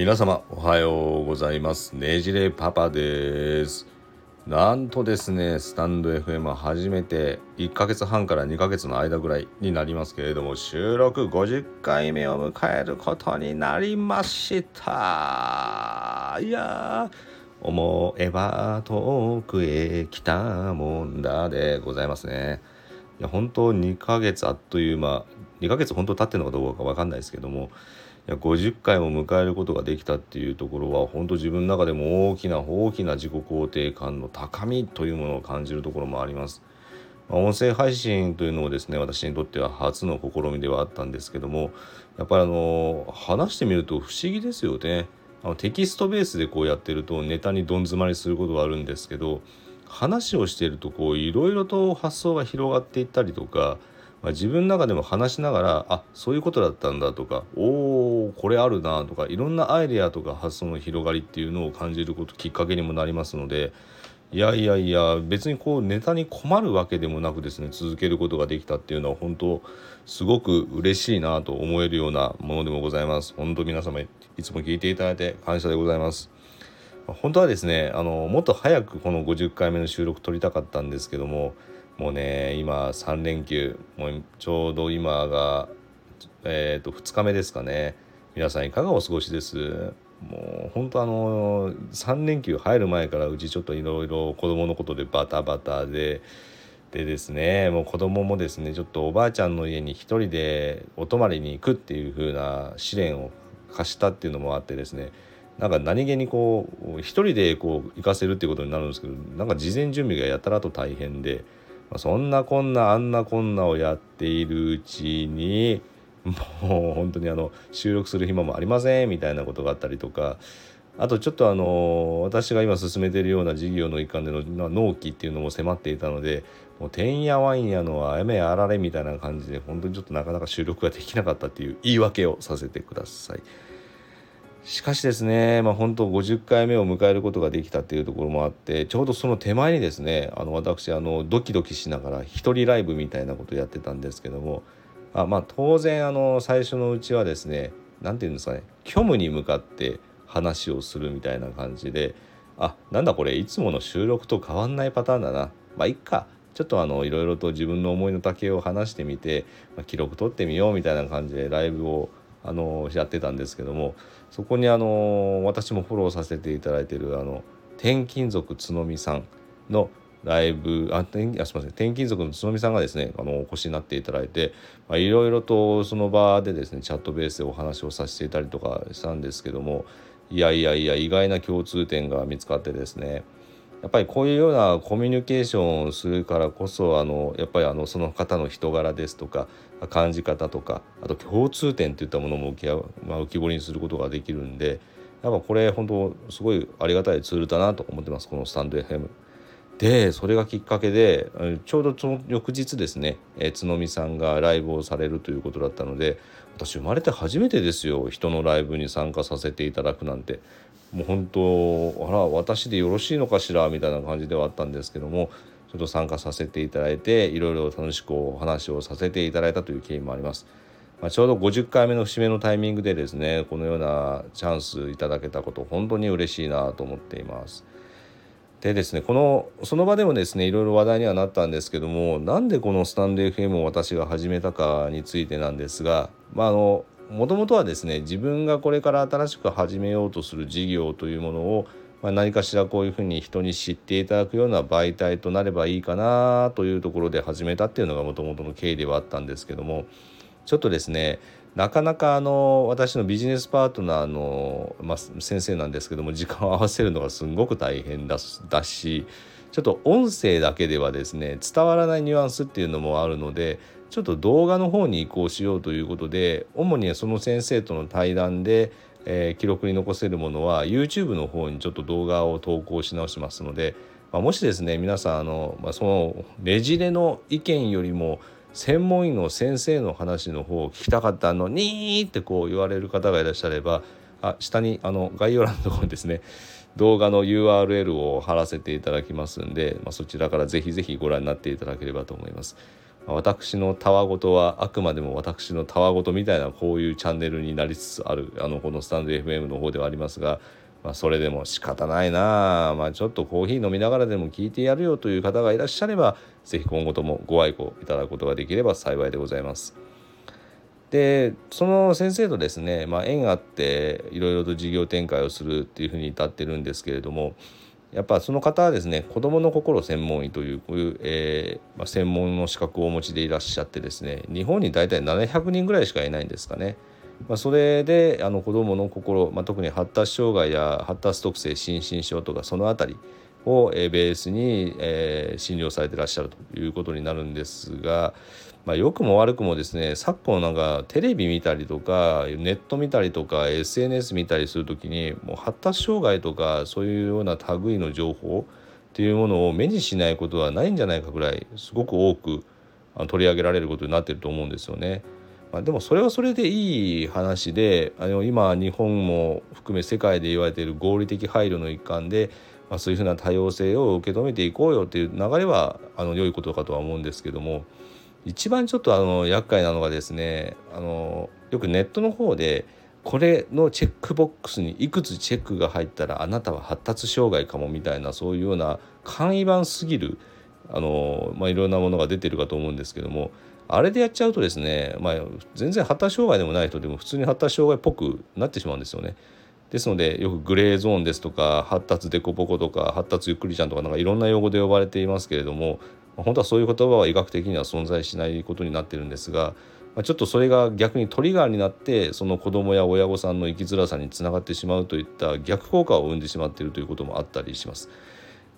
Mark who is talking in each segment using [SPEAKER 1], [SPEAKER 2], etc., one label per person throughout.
[SPEAKER 1] 皆様おはようございます。ねじれパパです。なんとですねスタンド FM 初めて1ヶ月半から2ヶ月の間ぐらいになりますけれども収録50回目を迎えることになりました。いや思えば遠くへ来たもんだでございますね。いや本当2ヶ月あっという間。2ヶ月本当経ってるのかどうか分かんないですけども50回も迎えることができたっていうところは本当自分の中でも大きな大きな自己肯定感の高みというものを感じるところもあります。ま音声配信というのもですね私にとっては初の試みではあったんですけどもやっぱりあの話してみると不思議ですよね。あのテキストベースでこうやってるとネタにどん詰まりすることがあるんですけど話をしているとこういろいろと発想が広がっていったりとかまあ、自分の中でも話しながらあそういうことだったんだとかおおこれあるなとかいろんなアイデアとか発想の広がりっていうのを感じることきっかけにもなりますのでいやいやいや別にこうネタに困るわけでもなくですね続けることができたっていうのは本当すごく嬉しいなと思えるようなものでもございます。本当皆様いつも聞いていただいて感謝でございます。本当はですねあのもっと早くこの50回目の収録撮りたかったんですけどももうね今3連休もうちょうど今が、えーと、2日目ですかね皆さんいかがお過ごしです？もう本当あの3連休入る前からうちちょっといろいろ子供のことでバタバタででですねもう子供もですねちょっとおばあちゃんの家に一人でお泊まりに行くっていう風な試練を課したっていうのもあってですねなんか何気にこう一人でこう行かせるっていうことになるんですけどなんか事前準備がやたらと大変で。そんなこんなあんなこんなをやっているうちにもう本当にあの収録する暇もありませんみたいなことがあったりとかあとちょっとあの私が今進めているような事業の一環での納期っていうのも迫っていたのでもうてんやわんやのはやめやられみたいな感じで本当にちょっとなかなか収録ができなかったっていう言い訳をさせてください。しかしですね、まあ、本当50回目を迎えることができたっていうところもあってちょうどその手前にですねあの私あのドキドキしながら一人ライブみたいなことやってたんですけどもあまあ当然あの最初のうちはですね何て言うんですかね虚無に向かって話をするみたいな感じであなんだこれいつもの収録と変わんないパターンだな。まあいっか。ちょっとあのいろいろと自分の思いの丈を話してみて、まあ、記録取ってみようみたいな感じでライブをあのやってたんですけどもそこにあの私もフォローさせていただいているあの転勤族角見さんのライブああすみません転勤族の角見さんがですねあのお越しになっていただいていろいろとその場でですねチャットベースでお話をさせていたりとかしたんですけどもいやいやいや意外な共通点が見つかってですねやっぱりこういうようなコミュニケーションをするからこそあのやっぱりあのその方の人柄ですとか感じ方とかあと共通点といったものも浮き,、まあ、浮き彫りにすることができるんでやっぱこれ本当すごいありがたいツールだなと思ってますこのスタンド FM。でそれがきっかけでちょうどその翌日ですね、えー、角見さんがライブをされるということだったので私生まれて初めてですよ人のライブに参加させていただくなんてもう本当あら私でよろしいのかしらみたいな感じではあったんですけどもちょっと参加させていただいていろいろ楽しくお話をさせていただいたという経緯もあります。まあ、ちょうど50回目の節目のタイミングでですねこのようなチャンスいただけたこと本当に嬉しいなと思っています。でですねこのその場でもですねいろいろ話題にはなったんですけどもなんでこのスタンド FM を私が始めたかについてなんですがまああのもともとはですね自分がこれから新しく始めようとする事業というものを、まあ、何かしらこういうふうに人に知っていただくような媒体となればいいかなというところで始めたっていうのがもともとの経緯ではあったんですけどもちょっとですねなかなかあの私のビジネスパートナーの、まあ、先生なんですけども時間を合わせるのがすごく大変だだしちょっと音声だけではですね伝わらないニュアンスっていうのもあるのでちょっと動画の方に移行しようということで主にその先生との対談で、えー、記録に残せるものは YouTube の方にちょっと動画を投稿し直しますので、まあ、もしですね皆さんあの、まあ、そのねじれの意見よりも専門医の先生の話の方を聞きたかったのにってこう言われる方がいらっしゃればあ下にあの概要欄のところにですね動画の URL を貼らせていただきますんで、まあ、そちらからぜひぜひご覧になっていただければと思います。ま私のたわごとはあくまでも私のたわごとみたいなこういうチャンネルになりつつあるあのこのスタンド FM の方ではありますが、まあ、それでも仕方ないな、まあ、ちょっとコーヒー飲みながらでも聞いてやるよという方がいらっしゃれば是非今後ともご愛顧いただくことができれば幸いでございます。でその先生とですね、まあ、縁あっていろいろと事業展開をするっていうふうに至ってるんですけれどもやっぱその方はですね子どもの心専門医というこういう、えーまあ、専門の資格をお持ちでいらっしゃってですね日本に大体700人ぐらいしかいないんですかね。まあ、それであの子どもの心、まあ、特に発達障害や発達特性心身症とかその辺りをベースに、えー、診療されてらっしゃるということになるんですが、まあ、良くも悪くもですね昨今なんかテレビ見たりとかネット見たりとか SNS 見たりする時にもう発達障害とかそういうような類の情報っていうものを目にしないことはないんじゃないかぐらいすごく多く取り上げられることになってると思うんですよね。まあ、でもそれはそれでいい話であの今日本も含め世界で言われている合理的配慮の一環で、まあ、そういうふうな多様性を受け止めていこうよっていう流れはあの良いことかとは思うんですけども一番ちょっとあの厄介なのがですねあのよくネットの方でこれのチェックボックスにいくつチェックが入ったらあなたは発達障害かもみたいなそういうような簡易版すぎるあの、まあ、いろんなものが出てるかと思うんですけどもあれでやっちゃうとですね、まあ、全然発達障害でもない人でも普通に発達障害っぽくなってしまうんですよね。ですのでよくグレーゾーンですとか発達デコボコとか発達ゆっくりちゃんとかなんかいろんな用語で呼ばれていますけれども本当はそういう言葉は医学的には存在しないことになってるんですがちょっとそれが逆にトリガーになってその子どもや親御さんの生きづらさにつながってしまうといった逆効果を生んでしまっているということもあったりします。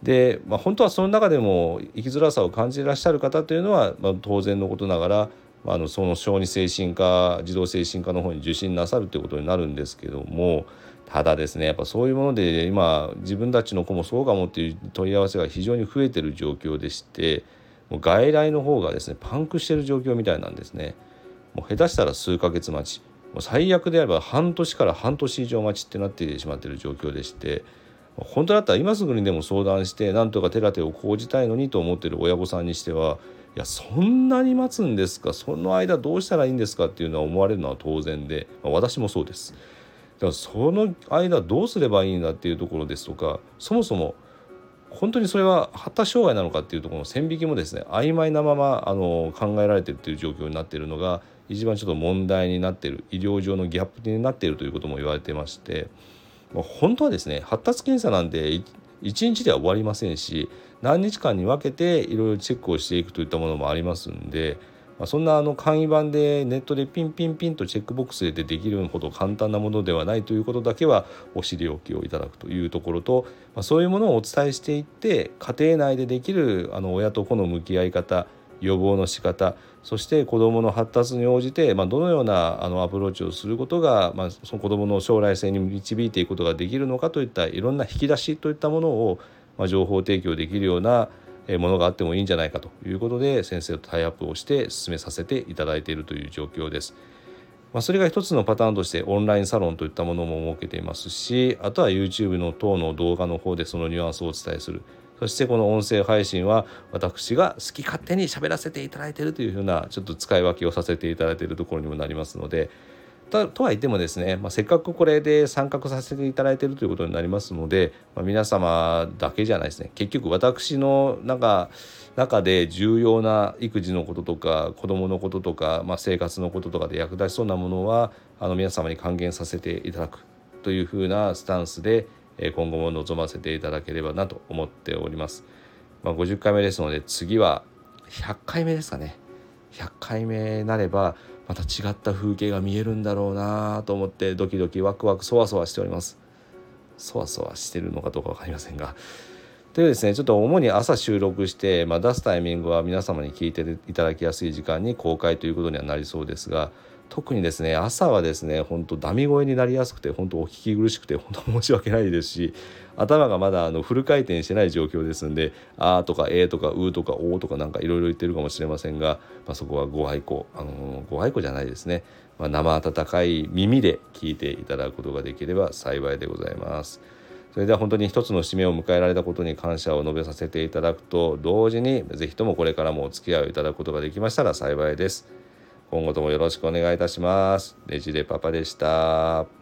[SPEAKER 1] で、まあ、本当はその中でも生きづらさを感じていらっしゃる方というのは、まあ、当然のことながらまあのその小児精神科児童精神科の方に受診なさるということになるんですけどもただですねやっぱそういうもので今自分たちの子もそうかもっていう問い合わせが非常に増えてる状況でしてもう外来の方がですねパンクしてる状況みたいなんですね。もう下手したら数ヶ月待ちもう最悪であれば半年から半年以上待ちってなってしまってる状況でして本当だったら今すぐにでも相談してなんとか手立てを講じたいのにと思ってる親御さんにしてはいやそんなに待つんですか？その間どうしたらいいんですか？っていうのは思われるのは当然で、まあ、私もそうです。だからその間どうすればいいんだっていうところですとかそもそも本当にそれは発達障害なのかっていうところの線引きもですね曖昧なままあの考えられてるっていう状況になっているのが一番ちょっと問題になっている医療上のギャップになっているということも言われてましてま本当はですね発達検査なんで1日では終わりませんし何日間に分けていろいろチェックをしていくといったものもありますんでまあ、そんなあの簡易版でネットでピンピンピンとチェックボックスでできるほど簡単なものではないということだけはお知りおきをいただくというところと、まあ、そういうものをお伝えしていって家庭内でできるあの親と子の向き合い方予防の仕方そして子どもの発達に応じて、まあ、どのようなあのアプローチをすることが、まあ、その子どもの将来性に導いていくことができるのかといったいろんな引き出しといったものを、まあ、情報提供できるようなものがあってもいいんじゃないかということで先生とタイアップをして進めさせていただいているという状況です。まあ、それが一つのパターンとしてオンラインサロンといったものも設けていますしあとは YouTube の等の動画の方でそのニュアンスをお伝えするそしてこの音声配信は私が好き勝手に喋らせていただいているというふうなちょっと使い分けをさせていただいているところにもなりますのでととは言ってもですね、まあ、せっかくこれで参画させていただいているということになりますので、まあ、皆様だけじゃないですね結局私の中中で重要な育児のこととか子どものこととか、まあ、生活のこととかで役立ちそうなものはあの皆様に還元させていただくというふうなスタンスで今後も臨ませていただければなと思っております。まあ、50回目ですので次は100回目ですかね。100回目なればまた違った風景が見えるんだろうなと思ってドキドキワクワクそわそわしております。そわそわしてるのかどうか分かりませんが。というですねちょっと主に朝収録して、まあ、出すタイミングは皆様に聞いていただきやすい時間に公開ということにはなりそうですが特にですね朝はですねほんとダミ声になりやすくてほんとお聞き苦しくてほんと申し訳ないですし頭がまだあのフル回転してない状況ですんで「あ」とか「え」とか「う」とか「お」とかなんかいろいろ言ってるかもしれませんが、まあ、そこはご愛顧、あのー、ご愛顧じゃないですね、まあ、生温かい耳で聞いていただくことができれば幸いでございます。それでは本当に一つの締めを迎えられたことに感謝を述べさせていただくと同時に是非ともこれからもお付き合いをいただくことができましたら幸いです。今後ともよろしくお願いいたします。ねじれパパでした。